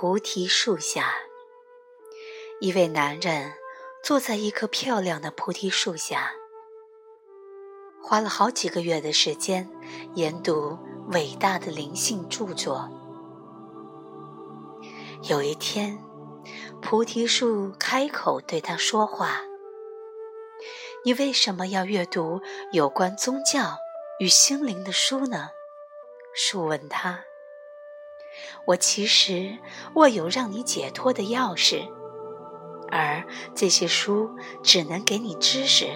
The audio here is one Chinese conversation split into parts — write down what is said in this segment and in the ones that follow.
菩提树下，一位男人坐在一棵漂亮的菩提树下，花了好几个月的时间研读伟大的灵性著作。有一天，菩提树开口对他说话：“你为什么要阅读有关宗教与心灵的书呢？”树问他。我其实握有让你解脱的钥匙，而这些书只能给你知识，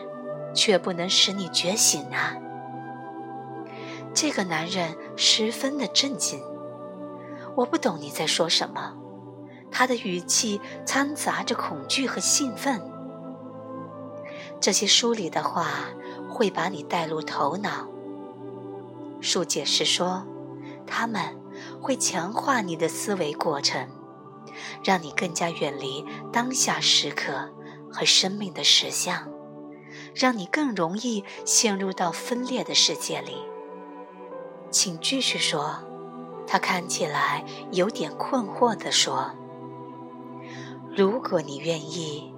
却不能使你觉醒啊！这个男人十分的震惊。我不懂你在说什么，他的语气掺杂着恐惧和兴奋。这些书里的话会把你带入头脑。树解释说，他们。会强化你的思维过程，让你更加远离当下时刻和生命的实相，让你更容易陷入到分裂的世界里。请继续说，他看起来有点困惑地说：“如果你愿意，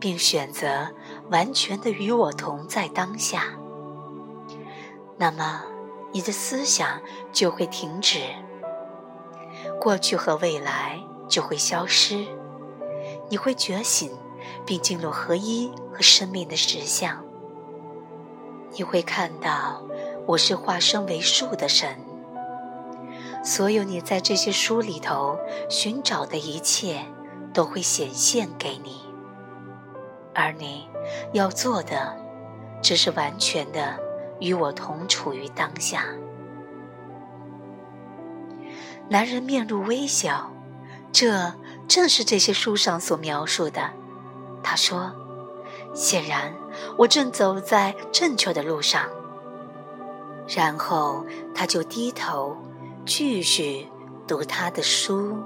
并选择完全的与我同在当下，那么你的思想就会停止。”过去和未来就会消失，你会觉醒，并进入合一和生命的实相。你会看到，我是化身为树的神。所有你在这些书里头寻找的一切，都会显现给你。而你要做的，只是完全的与我同处于当下。男人面露微笑，这正是这些书上所描述的。他说：“显然，我正走在正确的路上。”然后他就低头继续读他的书。